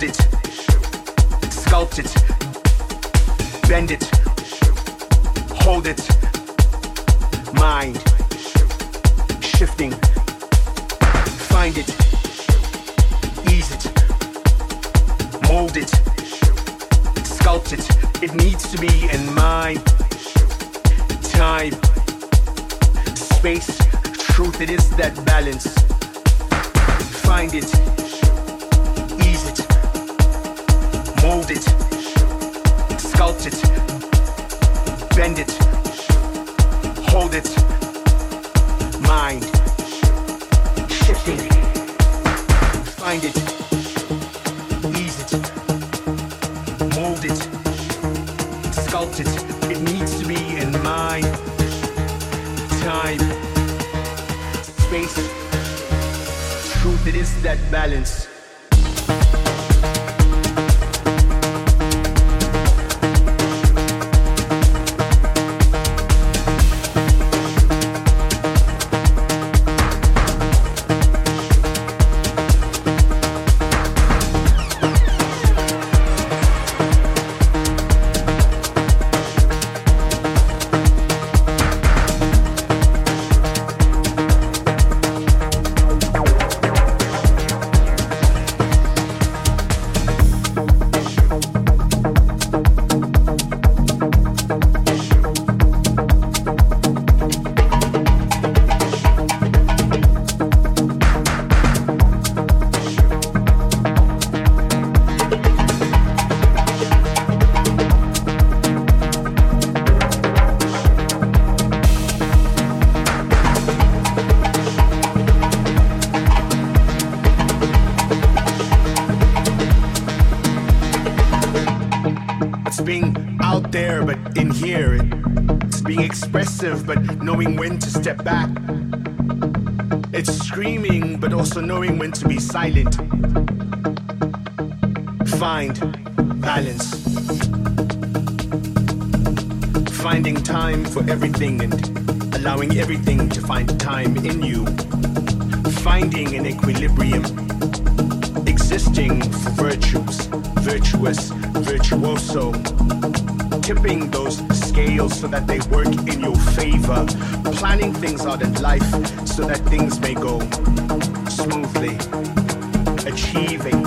mold it, sculpt it, bend it, hold it. Mind shifting, find it, ease it, mold it, sculpt it. It needs to be in my time, space, truth. It is that balance. Find it Mold it, sculpt it, bend it, hold it, mind, shifting, find it, ease it, mold it, sculpt it. It needs to be in mind, time, space. Truth, it is that balance. Expressive, but knowing when to step back. It's screaming, but also knowing when to be silent. Find balance. Finding time for everything and allowing everything to find time in you. Finding an equilibrium. Existing for virtues, virtuous, virtuoso. Tipping those scales so that they work in your favor. Planning things out in life so that things may go smoothly. Achieving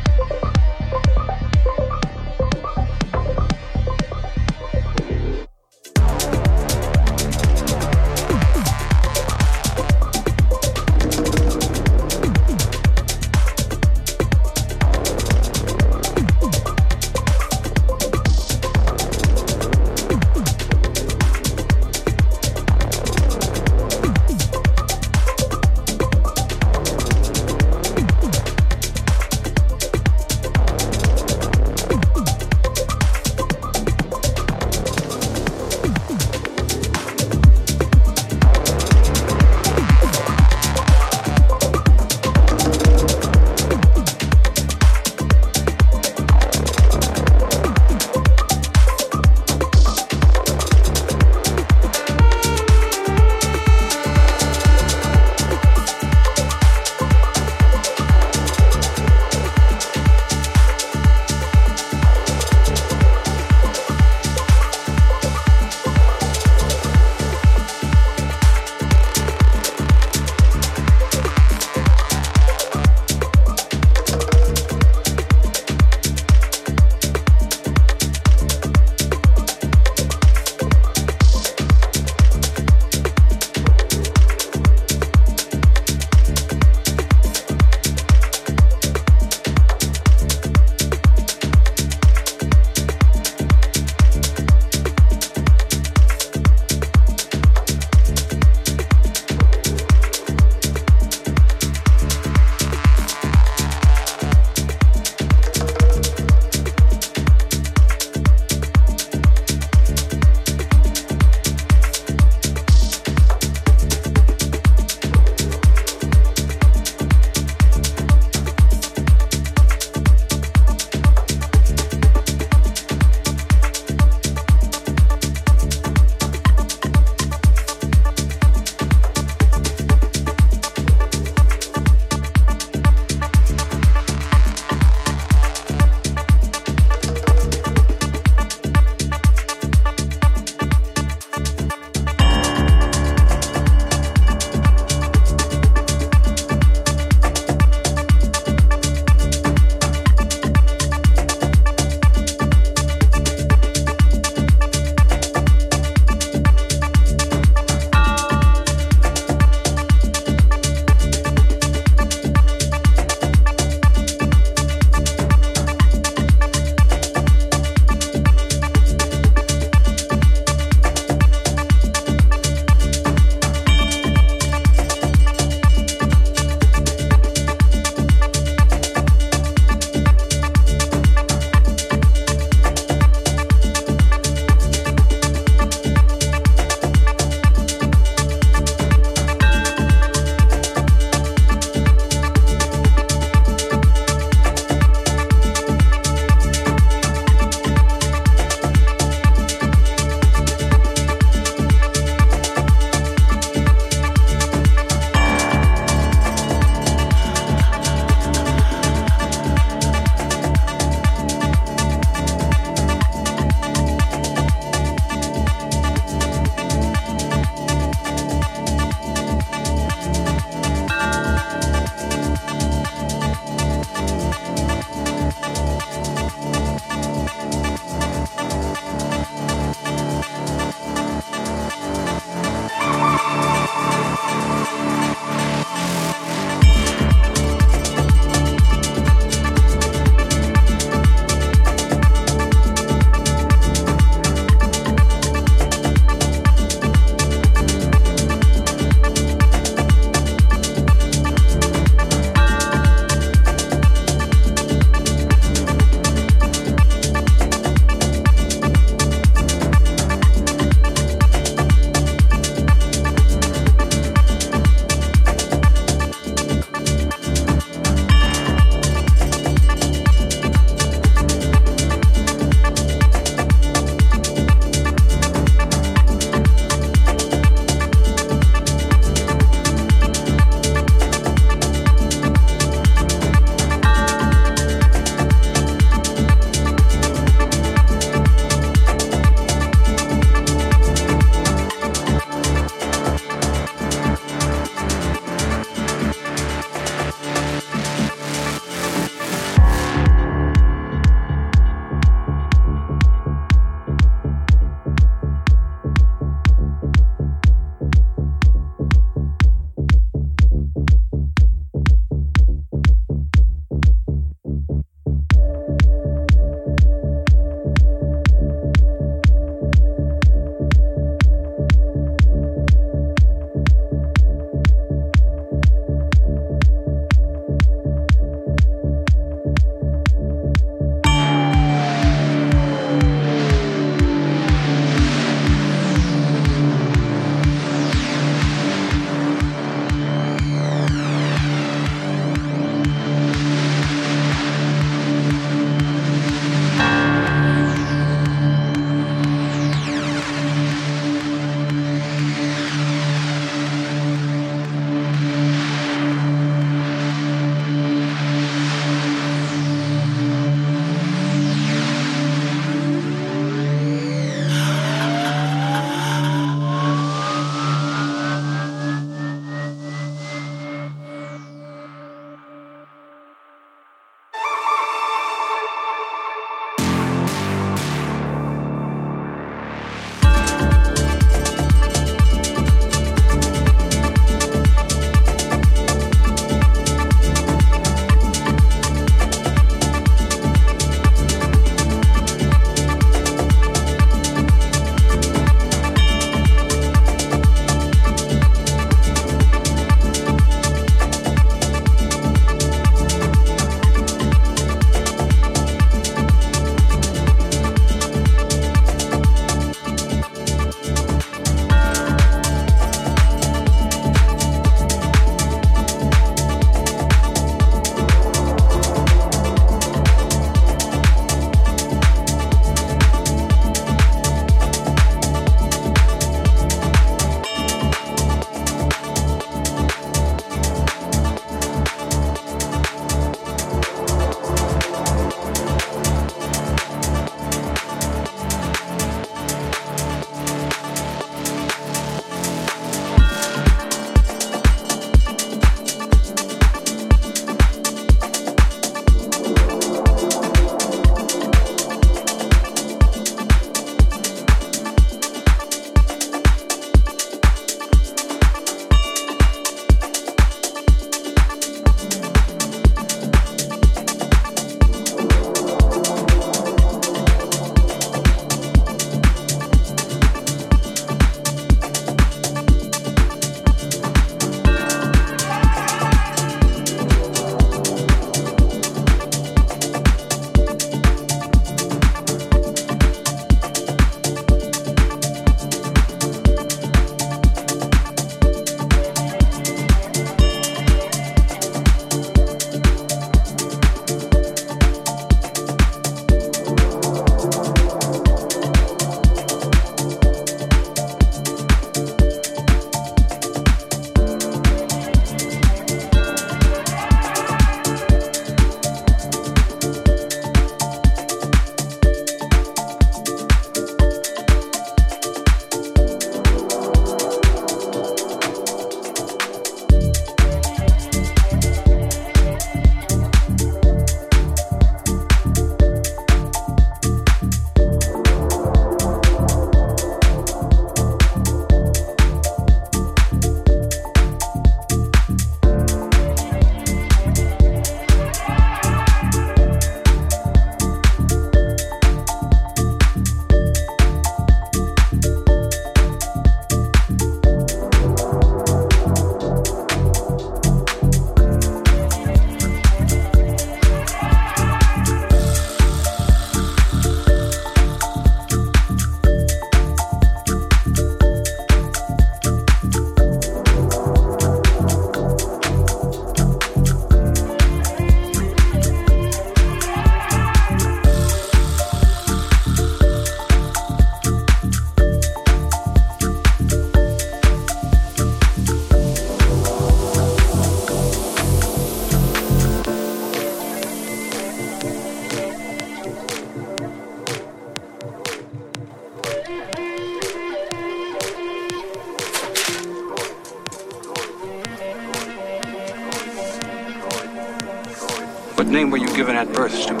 given at birth,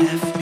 Yeah.